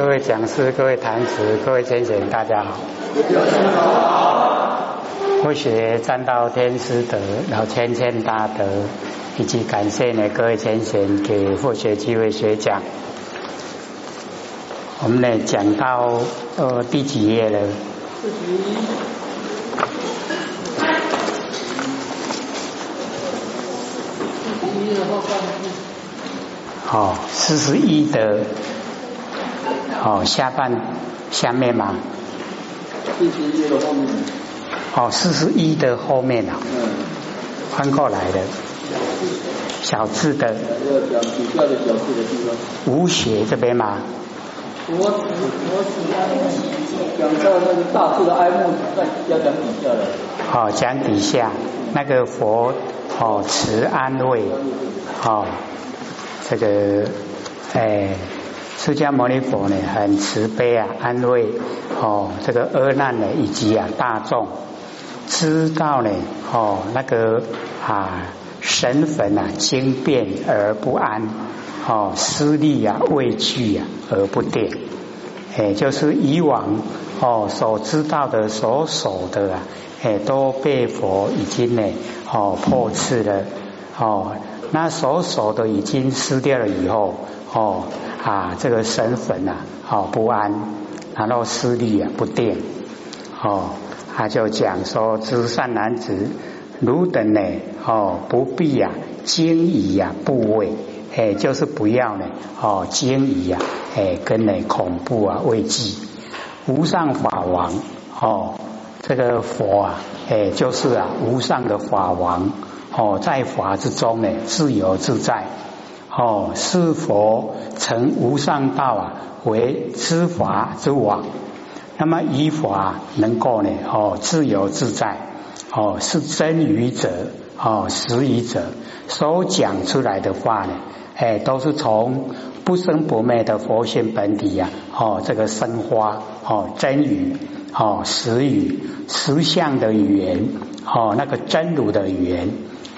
各位讲师、各位坛子、各位先贤，大家好。佛学占道天师德，老千千大德，以及感谢呢各位先贤给佛学机会学讲。我们呢讲到呃第几页了？好，四十一的。哦，下半下面嘛，四十一的后面。哦，四十一的后面啊。嗯。翻过来的。小字的。底下的小字的地方。无邪这边吗？我我讲到那个大字的哀慕，在要讲底下的。好，讲底下那个佛哦，慈安慰哦，这个哎。释迦牟尼佛呢，很慈悲啊，安慰哦这个厄难呢，以及啊大众知道呢哦那个啊神粉啊惊变而不安哦失利啊畏惧啊而不定，哎就是以往哦所知道的所守的啊哎都被佛已经呢哦破斥了哦那所守的已经失掉了以后哦。啊，这个身份啊，哦不安，然后思虑啊不定，哦，他就讲说，知善男子，汝等呢，哦不必呀惊疑呀部位，哎，就是不要呢，哦惊疑呀，哎跟呢恐怖啊畏惧，无上法王，哦这个佛啊，哎就是啊无上的法王，哦在法之中呢自由自在。哦，是佛成无上道啊，为知法之王。那么依法能够呢，哦，自由自在，哦，是真语者，哦，实语者所讲出来的话呢，哎，都是从不生不灭的佛性本体呀，哦，这个生花，哦，真语，哦，实语，实相的语言，哦，那个真如的语言，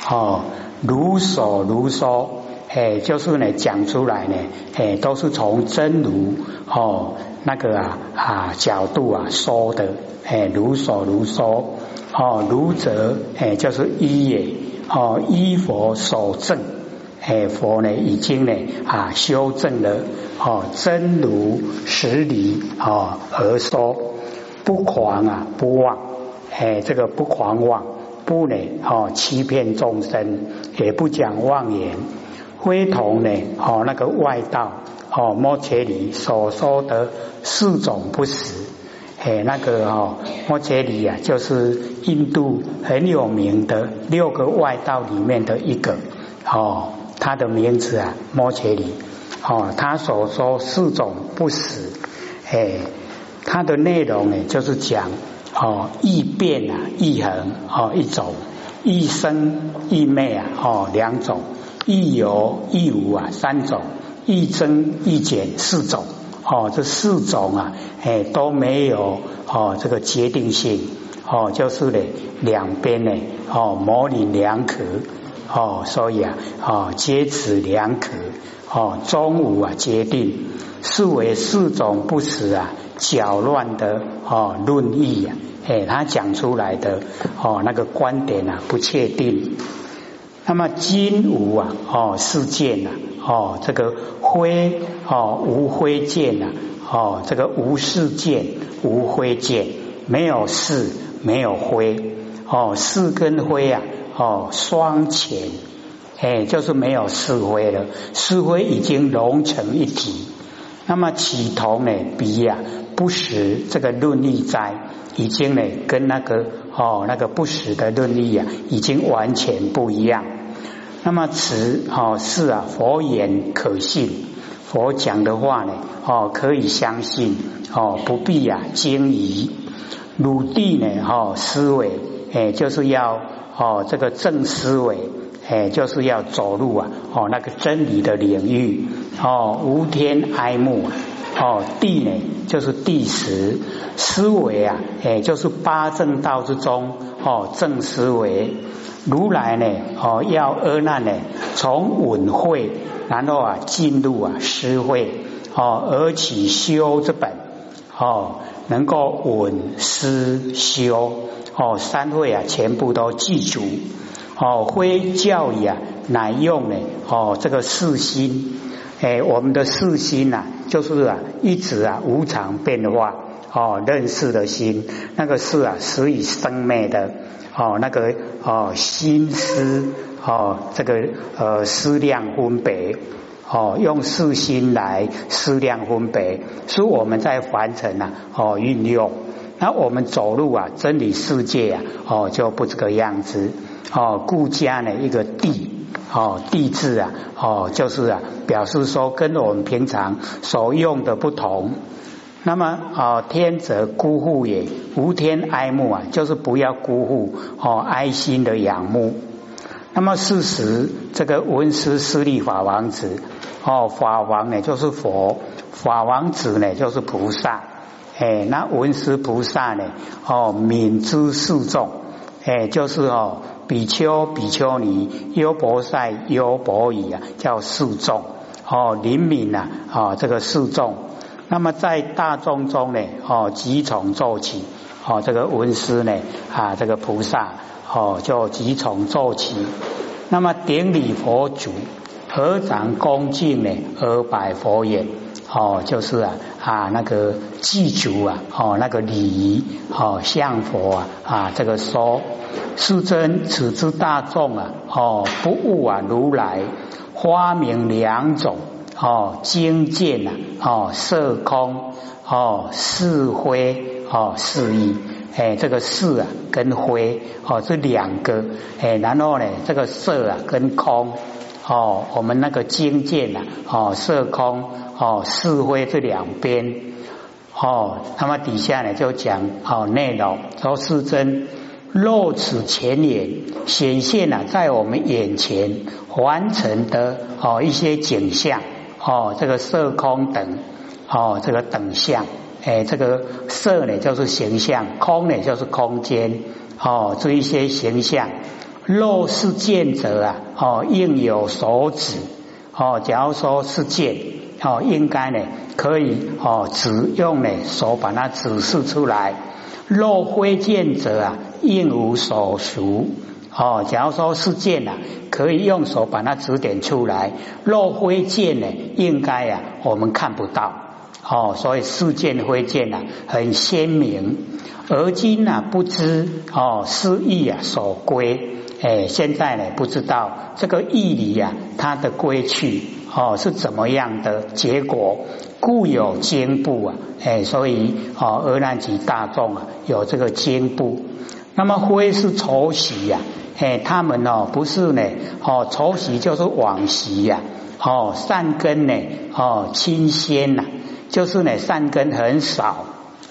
哦，如所如说。哎，就是呢，讲出来呢，哎，都是从真如哦那个啊啊角度啊说的，哎，如所如说，哦，如则哎，就是依也，哦，依佛所证，哎，佛呢已经呢啊修正了，哦，真如实理哦而说，不狂啊不妄，哎，这个不狂妄，不呢哦欺骗众生，也不讲妄言。非同呢，哦，那个外道，哦，摩羯里所说的四种不实，哎，那个哦，摩羯里啊，就是印度很有名的六个外道里面的一个，哦，他的名字啊，摩羯里，哦，他所说四种不实，哎，他的内容呢，就是讲，哦，异变啊，异恒，哦，一种，异生异灭啊，哦，两种。亦有亦无啊，三种；亦增亦减，四种。哦，这四种啊，哎，都没有哦，这个决定性。哦，就是呢，两边呢，哦，模棱两可。哦，所以啊，哦，皆此两可。哦，中午啊，决定是为四种不实啊，搅乱的哦论议啊，哎，他讲出来的哦，那个观点啊，不确定。那么金无啊，哦，是见呐，哦，这个灰哦，无灰见呐，哦，这个无是见，无灰见，没有是，没有灰，哦，是跟灰啊，哦，双前，哎，就是没有是灰了，是灰已经融成一体。那么启同呢，比呀不实这个论义在，已经呢跟那个哦那个不实的论义啊，已经完全不一样。那么此哦是啊佛言可信，佛讲的话呢哦可以相信哦不必啊惊疑。鲁地呢哦思维哎就是要哦这个正思维哎就是要走入啊哦那个真理的领域。哦，无天哀慕哦，地呢就是地时思维啊，哎，就是八正道之中哦，正思维。如来呢哦，要阿难呢从稳慧，然后啊进入啊思慧哦而起修之本哦，能够稳思修哦，三会啊全部都记住哦，非教义啊乃用呢哦这个四心哎，我们的四心呐，就是啊一直啊无常变化哦，认识的心那个是啊死以生灭的哦，那个哦心思哦这个呃思量分别。哦，用四心来思量分别，是我们在凡尘啊，哦运用。那我们走路啊，真理世界啊，哦就不这个样子。哦，故家呢一个地，哦地字啊，哦就是啊，表示说跟我们平常所用的不同。那么哦，天则孤户也，无天哀慕啊，就是不要辜负哦哀心的仰慕。那么事实，这个文殊师利法王子。哦，法王呢就是佛，法王子呢就是菩萨，哎，那文殊菩萨呢，哦，敏知四众，哎，就是哦，比丘、比丘尼、优婆塞、优婆夷啊，叫四众，哦，灵敏呐，哦，这个四众，那么在大众中呢，哦，即从做起，哦，这个文师呢，啊，这个菩萨，哦，就即从做起，那么顶礼佛祖。合掌恭敬呢，而拜佛言：哦，就是啊啊那个祭祖啊，哦那个礼仪，哦向佛啊啊这个说，世尊，此之大众啊，哦不悟啊如来花名两种，哦精见啊，哦色空，哦是灰，哦是意，哎这个是啊跟灰，哦这两个，哎然后呢这个色啊跟空。哦，我们那个经见呐，哦，色空，哦，是非这两边，哦，那么底下呢就讲哦内容，说世尊若此前眼显现了在我们眼前完成的哦一些景象，哦，这个色空等，哦，这个等相，哎，这个色呢就是形象，空呢就是空间，哦，这一些形象。若是见者啊，哦，应有所指哦。假如说是见哦，应该呢可以哦，只用呢手把它指示出来。若非见者啊，应无所属哦。假如说是见啊，可以用手把它指点出来。若非见呢，应该啊，我们看不到哦。所以是见非见啊，很鲜明。而今呢，不知哦，失意啊，所归。哎，现在呢不知道这个义理呀，它的归去哦是怎么样的结果？故有坚布啊，哎，所以哦，阿难及大众啊有这个坚布。那么灰是愁喜呀，哎，他们哦不是呢，哦愁喜就是往昔呀，哦善根呢，哦清鲜呐，就是呢善根很少，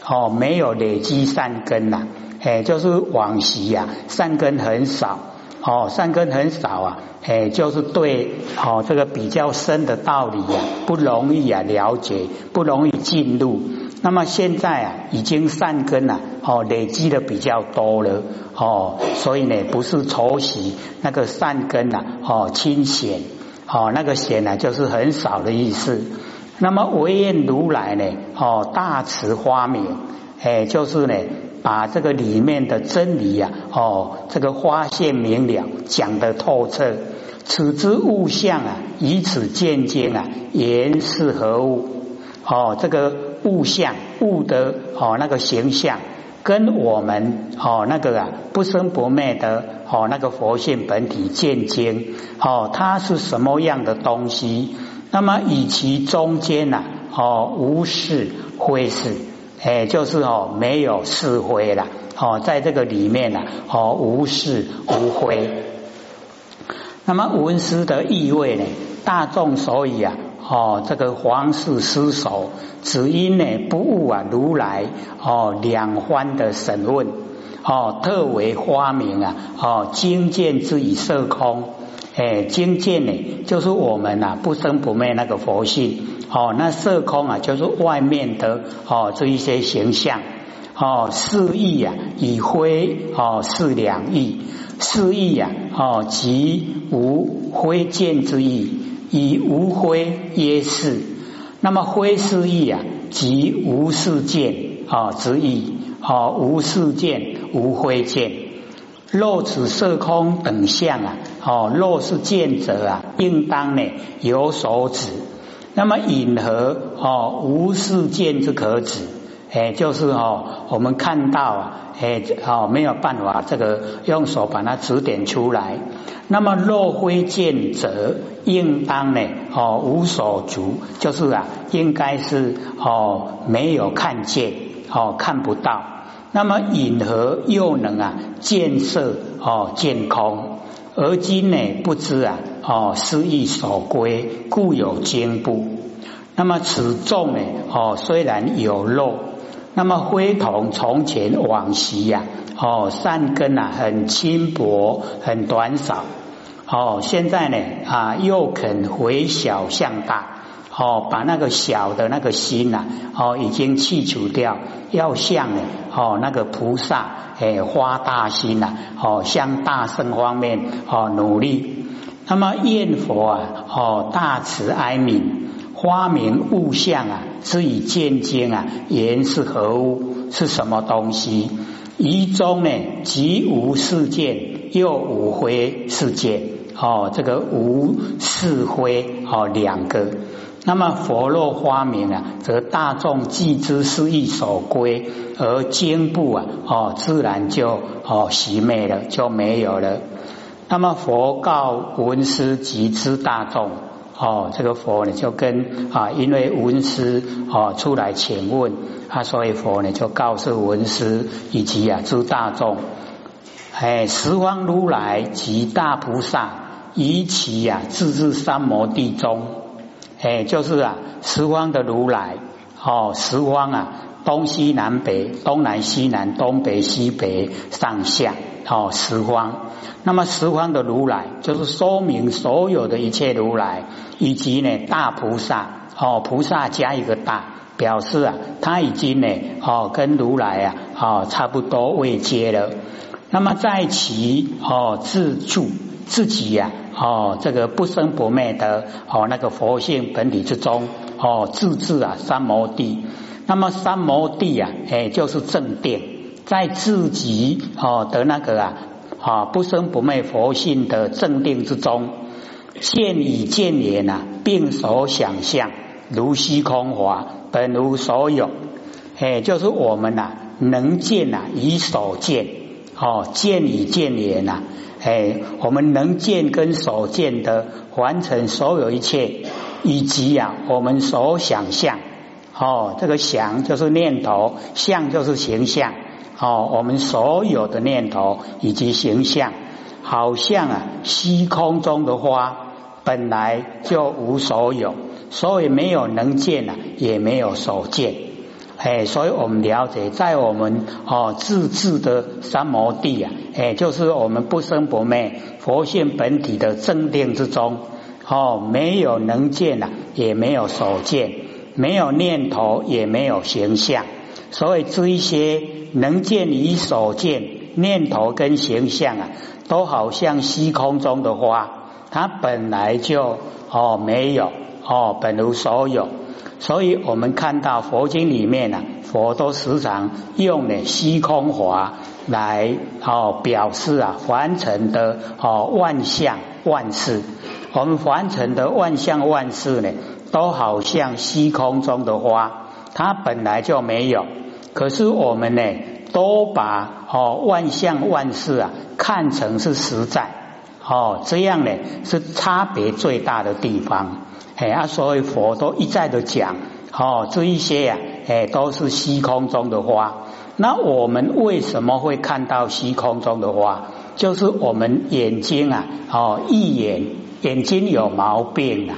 哦没有累积善根呐，哎，就是往昔呀善根很少。哦，善根很少啊，哎，就是对哦这个比较深的道理呀，不容易啊了解，不容易进入。那么现在啊，已经善根啊，哦累积的比较多了，哦，所以呢，不是抽袭那个善根啊，哦清闲，哦那个闲呢，就是很少的意思。那么唯愿如来呢，哦大慈花明，哎，就是呢。把这个里面的真理呀，哦，这个发现明了，讲得透彻。此之物象啊，以此见经啊，言是何物？哦，这个物象物的哦那个形象，跟我们哦那个啊不生不灭的哦那个佛性本体见经哦，它是什么样的东西？那么以其中间呐，哦无是非是。哎，就是哦，没有是非了哦，在这个里面呢，哦，无是无非。那么文思的意味呢？大众所以啊，哦，这个皇室失守，只因呢不悟啊如来哦两番的审问哦，特为发明啊哦，精见之以色空。哎，精见呢，就是我们呐不生不灭那个佛性。哦，那色空啊，就是外面的哦，这一些形象哦，四意啊，以灰哦，是两意，四意啊，哦，即无灰见之意，以无灰耶是。那么灰是意啊，即无事见啊之意啊，无事见，无灰见。若此色空等相啊，哦，若是见者啊，应当呢有所指。那么引何哦无事见之可指？哎，就是哦，我们看到啊，哎，哦，没有办法这个用手把它指点出来。那么若非见者，应当呢哦无所足，就是啊，应该是哦没有看见哦看不到。那么引何又能啊见色哦见空？而今呢不知啊哦失意所归，故有惊怖。那么此众呢哦虽然有漏，那么非同从前往昔呀哦善根啊很轻薄很短少哦现在呢啊又肯回小向大。哦，把那个小的那个心呐，哦，已经去除掉，要向呢，哦，那个菩萨，哎，发大心呐，哦，向大圣方面，哦，努力。那么，念佛啊，哦，大慈哀悯，花明物象啊，是以见经啊，言是何物？是什么东西？一中呢，即无事件，又无灰事件。哦，这个无是灰，哦，两个。那么佛若发明啊，则大众既知是意所归，而经部啊，哦，自然就哦熄灭了，就没有了。那么佛告文师及之大众，哦，这个佛呢就跟啊，因为文师哦出来请问啊，所以佛呢就告诉文师以及啊诸大众，哎，十方如来及大菩萨，以其呀自治三摩地中。哎，就是啊，十方的如来哦，十方啊，东西南北，东南西南，东北西北，上下哦，十方。那么十方的如来，就是说明所有的一切如来，以及呢大菩萨哦，菩萨加一个大，表示啊，他已经呢哦跟如来啊哦差不多位阶了。那么在其哦自助自己呀。哦，这个不生不灭的哦，那个佛性本体之中哦，自治啊三摩地。那么三摩地啊，哎，就是正定，在自己哦的那个啊啊不生不灭佛性的正定之中，现以见言啊，并所想象如虚空华，本无所有。哎，就是我们呐，能见呐，以所见哦，见以见言呐。哎，我们能见跟所见的完成所有一切，以及呀，我们所想象，哦，这个想就是念头，像就是形象，哦，我们所有的念头以及形象，好像啊，虚空中的花本来就无所有，所以没有能见啊，也没有所见。哎，所以我们了解，在我们哦自治的三摩地啊，哎，就是我们不生不灭佛性本体的正定之中，哦，没有能见呐，也没有所见，没有念头，也没有形象。所以这一些能见与所见念头跟形象啊，都好像虚空中的花，它本来就哦没有哦本无所有。所以我们看到佛经里面呢，佛都时常用呢虚空华来哦表示啊凡尘的哦万象万事。我们凡尘的万象万事呢，都好像虚空中的花，它本来就没有。可是我们呢，都把哦万象万事啊看成是实在哦，这样呢是差别最大的地方。哎啊，所以佛都一再的讲，哦，这一些呀，哎，都是虚空中的花。那我们为什么会看到虚空中的花？就是我们眼睛啊，哦，一眼眼睛有毛病啊。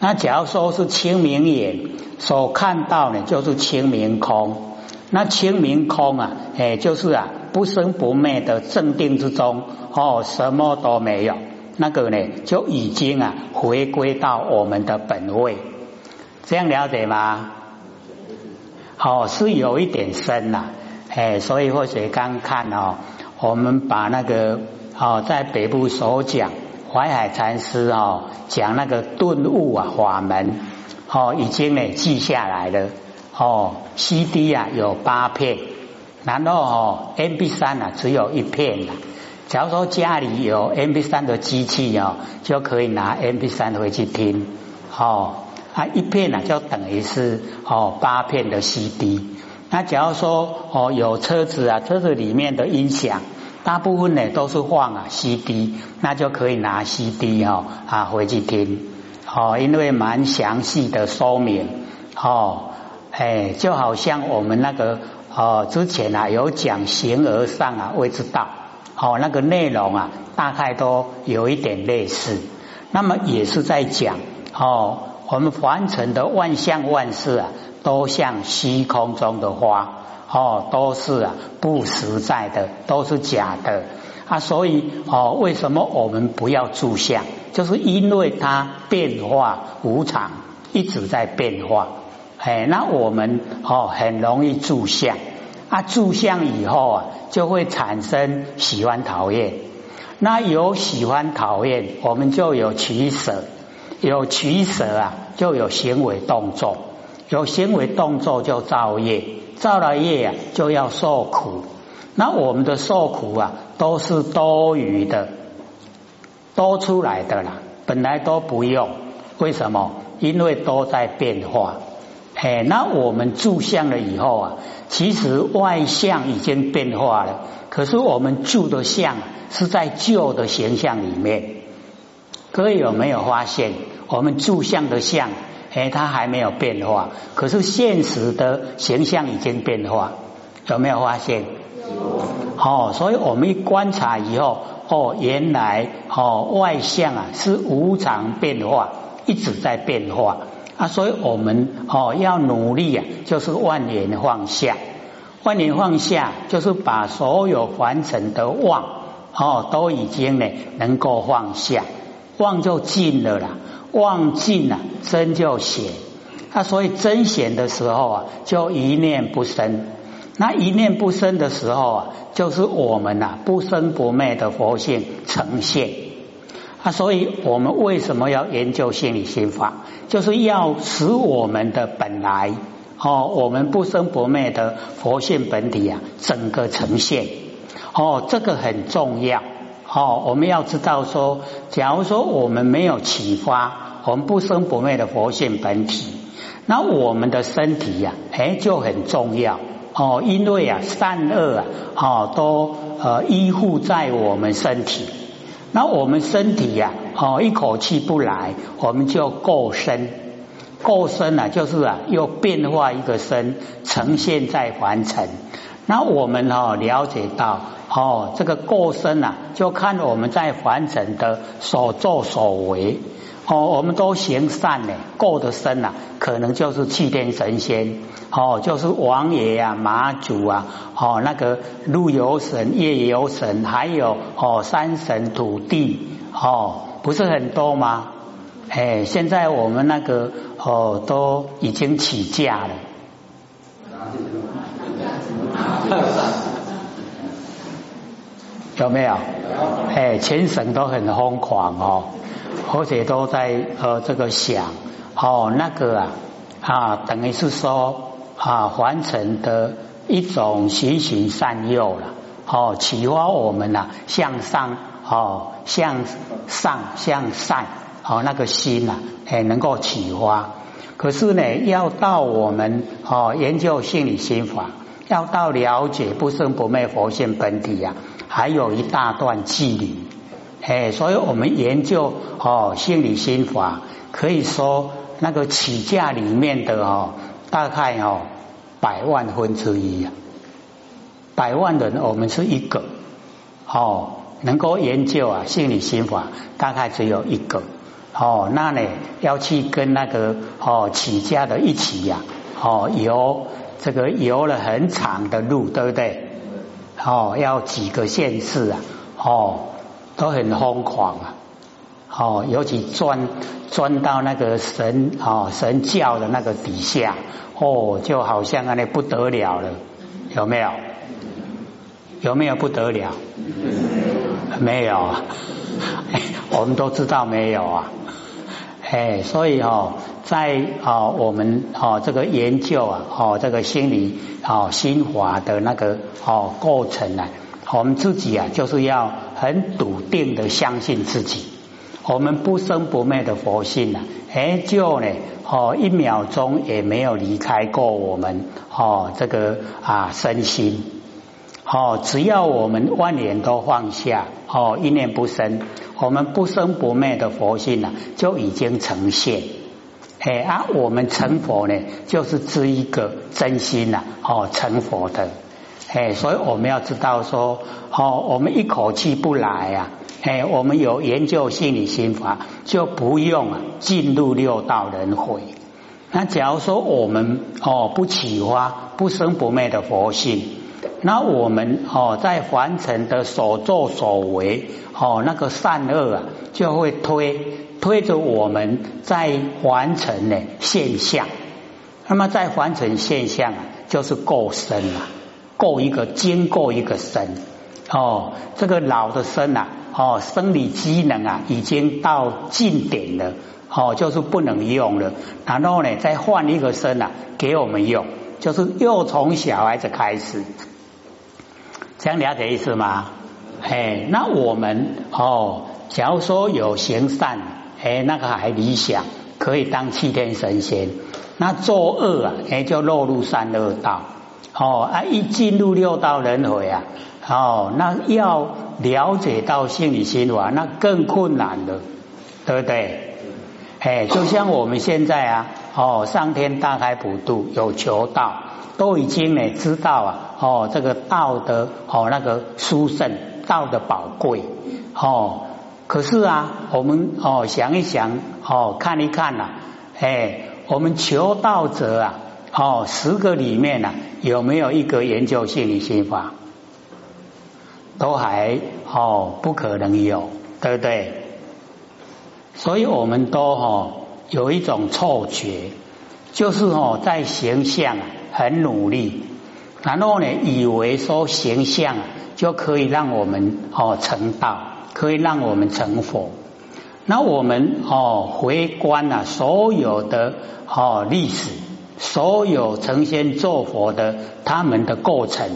那假如说是清明眼所看到呢，就是清明空。那清明空啊，哎，就是啊，不生不灭的正定之中，哦，什么都没有。那个呢，就已经啊回归到我们的本位，这样了解吗？好，是有一点深呐，哎，所以或许刚看哦，我们把那个哦在北部所讲淮海禅师哦讲那个顿悟啊法门哦已经呢记下来了哦，CD 啊有八片，然后哦 MP 三啊只有一片。假如说家里有 MP 三的机器哦，就可以拿 MP 三回去听哦。啊，一片呢就等于是哦八片的 CD。那假如说哦有车子啊，车子里面的音响，大部分呢都是放啊 CD，那就可以拿 CD 哈啊回去听哦，因为蛮详细的说明哦，哎，就好像我们那个哦之前啊有讲形而上啊谓之道，哦那个内容啊大概都有一点类似，那么也是在讲哦我们凡尘的万象万事啊。都像虚空中的花哦，都是啊不实在的，都是假的啊。所以哦，为什么我们不要住相？就是因为它变化无常，一直在变化。哎，那我们哦很容易住相啊，住相以后啊，就会产生喜欢讨厌。那有喜欢讨厌，我们就有取舍，有取舍啊，就有行为动作。有行为动作就造业，造了业啊就要受苦。那我们的受苦啊都是多余的，多出来的啦，本来都不用。为什么？因为都在变化。哎，那我们住相了以后啊，其实外相已经变化了，可是我们住的相是在旧的形象里面。各位有没有发现，我们住相的相？哎，它还没有变化，可是现实的形象已经变化，有没有发现？有。哦，所以我们一观察以后，哦，原来哦外相啊是无常变化，一直在变化啊，所以我们哦要努力啊，就是万年放下，万年放下就是把所有凡尘的妄哦都已经呢能够放下，妄就尽了啦。忘尽了真就显，那所以真显的时候啊，就一念不生。那一念不生的时候啊，就是我们呐不生不灭的佛性呈现。啊，所以我们为什么要研究心理心法？就是要使我们的本来哦，我们不生不灭的佛性本体啊，整个呈现。哦，这个很重要。哦，我们要知道说，假如说我们没有启发。我们不生不灭的佛性本体，那我们的身体呀，哎就很重要哦，因为啊善恶啊，哦都呃依附在我们身体，那我们身体呀，哦一口气不来，我们就够身，够身啊，就是啊又变化一个身，呈现在凡尘。那我们哦了解到哦这个过身啊，就看我们在凡尘的所作所为。哦，我们都行善呢，过得深呐，可能就是气天神仙，哦，就是王爷啊、马祖啊，哦，那个陆游神、夜游神，还有哦山神、土地，哦，不是很多吗？哎，现在我们那个哦都已经起价了，有没有？哎，全省都很疯狂哦。而且都在呃这个想哦那个啊啊等于是说啊完成的一种循循善诱了哦启发我们呐向上哦向上向善哦那个心呐哎能够启发，可是呢要到我们哦研究心理心法，要到了解不生不灭佛性本体呀，还有一大段距离。哎，所以我们研究哦心理心法，可以说那个起价里面的哦，大概哦百万分之一啊，百万人我们是一个哦，能够研究啊心理心法，大概只有一个哦，那呢要去跟那个哦起价的一起呀，哦游这个游了很长的路，对不对？哦，要几个县市啊，哦。都很疯狂啊！哦，尤其钻钻到那个神哦神教的那个底下哦，就好像那不得了了，有没有？有没有不得了？没有啊，我们都知道没有啊。哎，所以哦，在哦我们哦这个研究啊，哦这个心理哦心法的那个哦过程呢，我们自己啊就是要很笃定的相信自己，我们不生不灭的佛性呢，哎就呢哦一秒钟也没有离开过我们哦这个啊身心。哦，只要我们万念都放下，哦，一念不生，我们不生不灭的佛性呢，就已经呈现。哎啊，我们成佛呢，就是这一个真心呐，哦，成佛的。哎，所以我们要知道说，哦，我们一口气不来啊，哎，我们有研究心理心法，就不用啊进入六道轮回。那假如说我们哦不启发不生不灭的佛性。那我们哦，在凡尘的所作所为哦，那个善恶啊，就会推推着我们在凡尘的现象。那么在凡尘现象啊，就是过身啊，过一个经过一个身哦，这个老的身啊，哦，生理机能啊，已经到尽点了哦，就是不能用了。然后呢，再换一个身啊，给我们用，就是又从小孩子开始。这样了解意思吗？哎，那我们哦，假如说有行善，哎，那个还理想，可以当七天神仙。那作恶啊，哎，就落入三恶道。哦啊，一进入六道轮回啊，哦，那要了解到心理心法，那更困难了，对不对？哎，就像我们现在啊，哦，上天大开普渡，有求道。都已经呢知道啊，哦，这个道德哦，那个殊胜，道的宝贵哦。可是啊，我们哦想一想哦，看一看呐，哎，我们求道者啊，哦，十个里面呢，有没有一个研究心理心法？都还哦，不可能有，对不对？所以我们都哦有一种错觉，就是哦在形象。很努力，然后呢，以为说形象就可以让我们哦成道，可以让我们成佛。那我们哦回观啊，所有的哦历史，所有成仙做佛的他们的过程，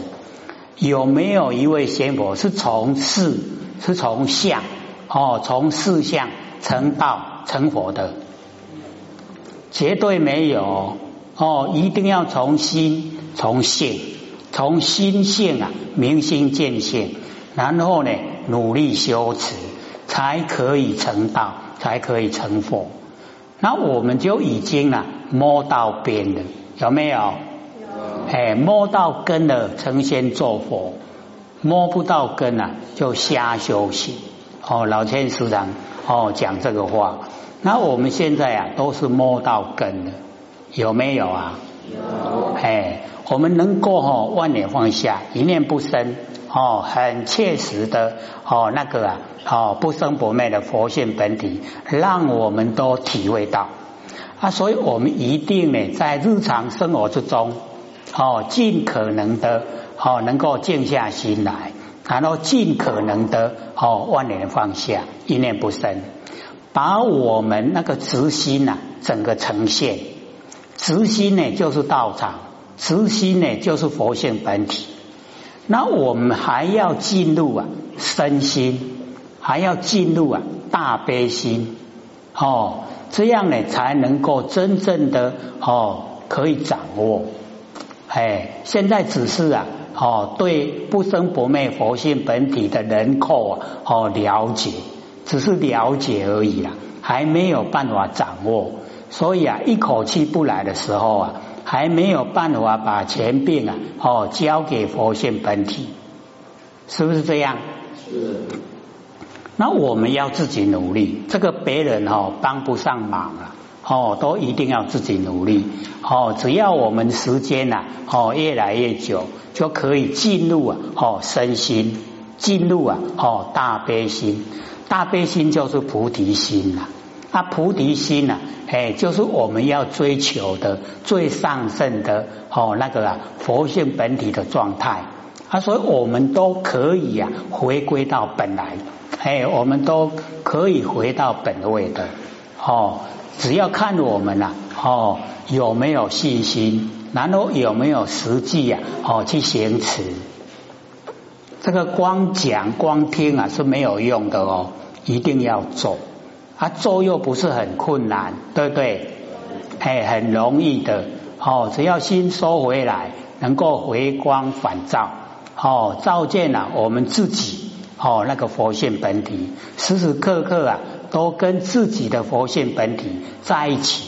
有没有一位仙佛是从事是从相哦从事相成道成佛的？绝对没有。哦，一定要从心、从性、从心性啊，明心见性，然后呢，努力修持，才可以成道，才可以成佛。那我们就已经啊摸到边的，有没有？有。哎，摸到根了，成仙做佛；摸不到根啊，就瞎修行。哦，老千师长哦讲这个话，那我们现在啊都是摸到根的。有没有啊？有。哎，我们能够哦万念放下，一念不生，哦，很切实的哦那个啊，哦不生不灭的佛性本体，让我们都体会到啊。所以我们一定呢，在日常生活之中，哦，尽可能的哦能够静下心来，然后尽可能的哦万念放下，一念不生，把我们那个执心呐，整个呈现。慈心呢，就是道场；慈心呢，就是佛性本体。那我们还要进入啊身心，还要进入啊大悲心哦，这样呢才能够真正的哦可以掌握。哎，现在只是啊哦对不生不灭佛性本体的人口啊哦了解，只是了解而已啦，还没有办法掌握。所以啊，一口气不来的时候啊，还没有办法把钱病啊哦交给佛性本体，是不是这样？是。那我们要自己努力，这个别人哦帮不上忙了哦，都一定要自己努力哦。只要我们时间呐哦越来越久，就可以进入啊哦身心，进入啊哦大悲心，大悲心就是菩提心呐。那菩提心呢？哎，就是我们要追求的最上圣的哦，那个啊，佛性本体的状态啊，所以我们都可以啊，回归到本来，哎，我们都可以回到本位的哦。只要看我们呐，哦，有没有信心，然后有没有实际呀，哦，去行持。这个光讲光听啊是没有用的哦，一定要做。啊，做又不是很困难，对不对？哎，很容易的哦，只要心收回来，能够回光返照，哦，照见了我们自己哦，那个佛性本体，时时刻刻啊，都跟自己的佛性本体在一起，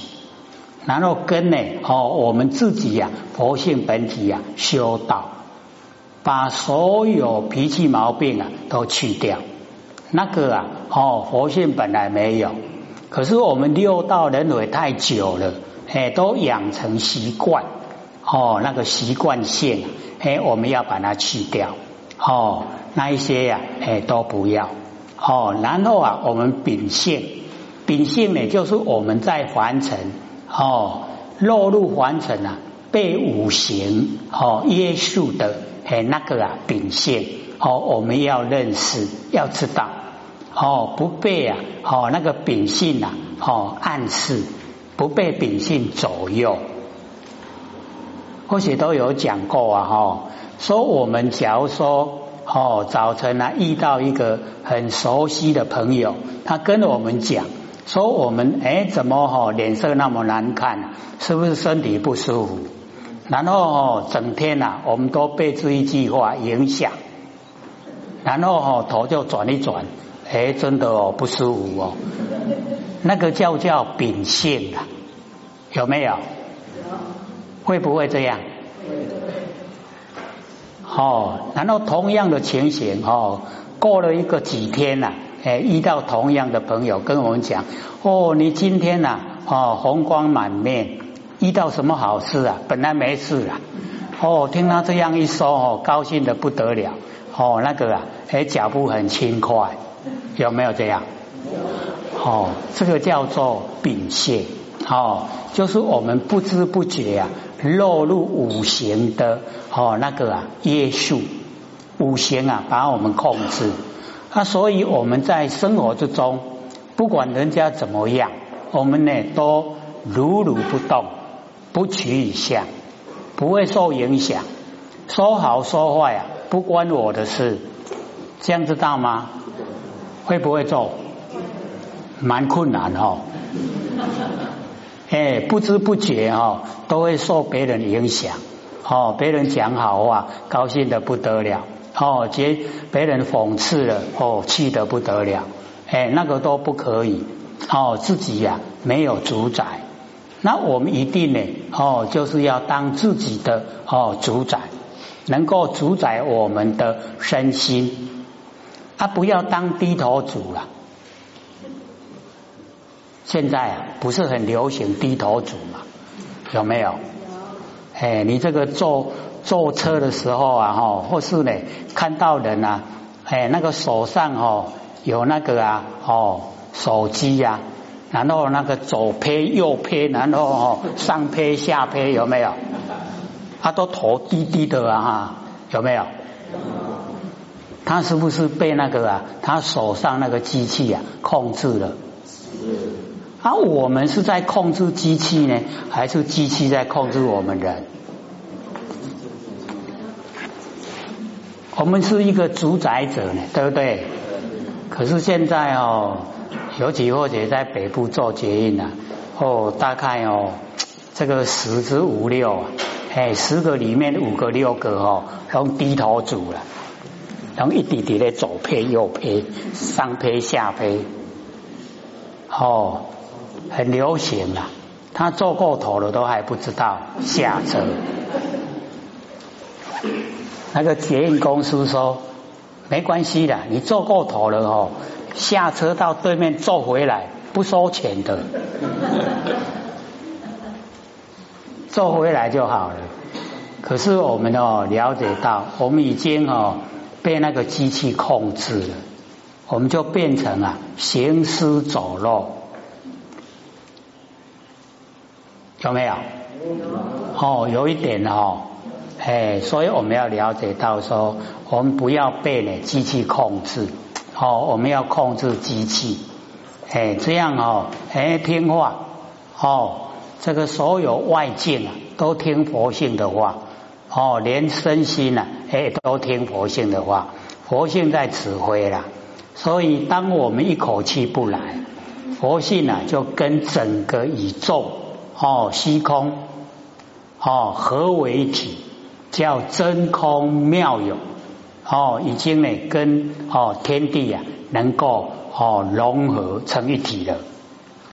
然后跟呢哦，我们自己呀，佛性本体呀修道。把所有脾气毛病啊都去掉，那个啊哦佛性本来没有，可是我们六道轮回太久了，哎都养成习惯哦那个习惯性，哎我们要把它去掉哦那一些呀哎都不要哦然后啊我们秉性秉性呢就是我们在凡尘哦落入凡尘啊被五行哦约束的。哎，那个啊，秉性哦，我们要认识，要知道哦，不被啊，哦那个秉性啊，哦暗示，不被秉性左右。或许都有讲过啊，哈，说我们假如说哦，早晨啊遇到一个很熟悉的朋友，他跟我们讲说我们哎怎么哈脸色那么难看，是不是身体不舒服？然后整天呐，我们都被这一句话影响，然后哦头就转一转，哎，真的哦不舒服哦，那个叫叫秉性啊，有没有？会不会这样？哦，然后同样的情形哦，过了一个几天呐，哎，遇到同样的朋友跟我们讲，哦，你今天呐，哦，红光满面。遇到什么好事啊？本来没事啊，哦，听他这样一说哦，高兴的不得了哦，那个啊，哎，脚步很轻快，有没有这样？哦，这个叫做秉性哦，就是我们不知不觉啊，落入五行的哦那个啊约束，五行啊把我们控制，啊，所以我们在生活之中，不管人家怎么样，我们呢都如如不动。不取一相，不会受影响。说好说坏啊，不关我的事。这样知道吗？会不会做？蛮困难哈。哎，不知不觉哈，都会受别人影响。哦，别人讲好话，高兴的不得了。哦，接别人讽刺了，哦，气得不得了。哎，那个都不可以。哦，自己呀，没有主宰。那我们一定呢，哦，就是要当自己的哦主宰，能够主宰我们的身心，啊，不要当低头族了。现在啊，不是很流行低头族嘛？有没有？哎，你这个坐坐车的时候啊，哈，或是呢，看到人啊，哎，那个手上哦有那个啊，哦，手机呀。然后那个左拍右拍，然后哦上拍下拍有没有？他都头低低的啊，有没有？他是不是被那个啊？他手上那个机器啊控制了？啊，我们是在控制机器呢，还是机器在控制我们人？我们是一个主宰者呢，对不对？可是现在哦。尤其或者在北部做捷运啊，哦，大概哦，这个十之五六，哎，十个里面五个六个哦，都低头族了，然后一滴滴的左配右配，上配下配，哦，很流行啊。他坐过头了都还不知道下车。那个捷运公司说没关系的，你坐过头了哦。下车到对面坐回来不收钱的，坐回来就好了。可是我们哦了解到，我们已经哦被那个机器控制了，我们就变成啊行尸走肉，有没有？哦，有一点哦，哎，所以我们要了解到说，我们不要被呢机器控制。哦，我们要控制机器，哎，这样哦，哎，听话，哦，这个所有外境啊，都听佛性的话，哦，连身心啊，哎，都听佛性的话，佛性在指挥啦。所以，当我们一口气不来，佛性啊，就跟整个宇宙哦，虚空哦合为一体，叫真空妙有哦，已经呢跟哦天地啊能够哦融合成一体了。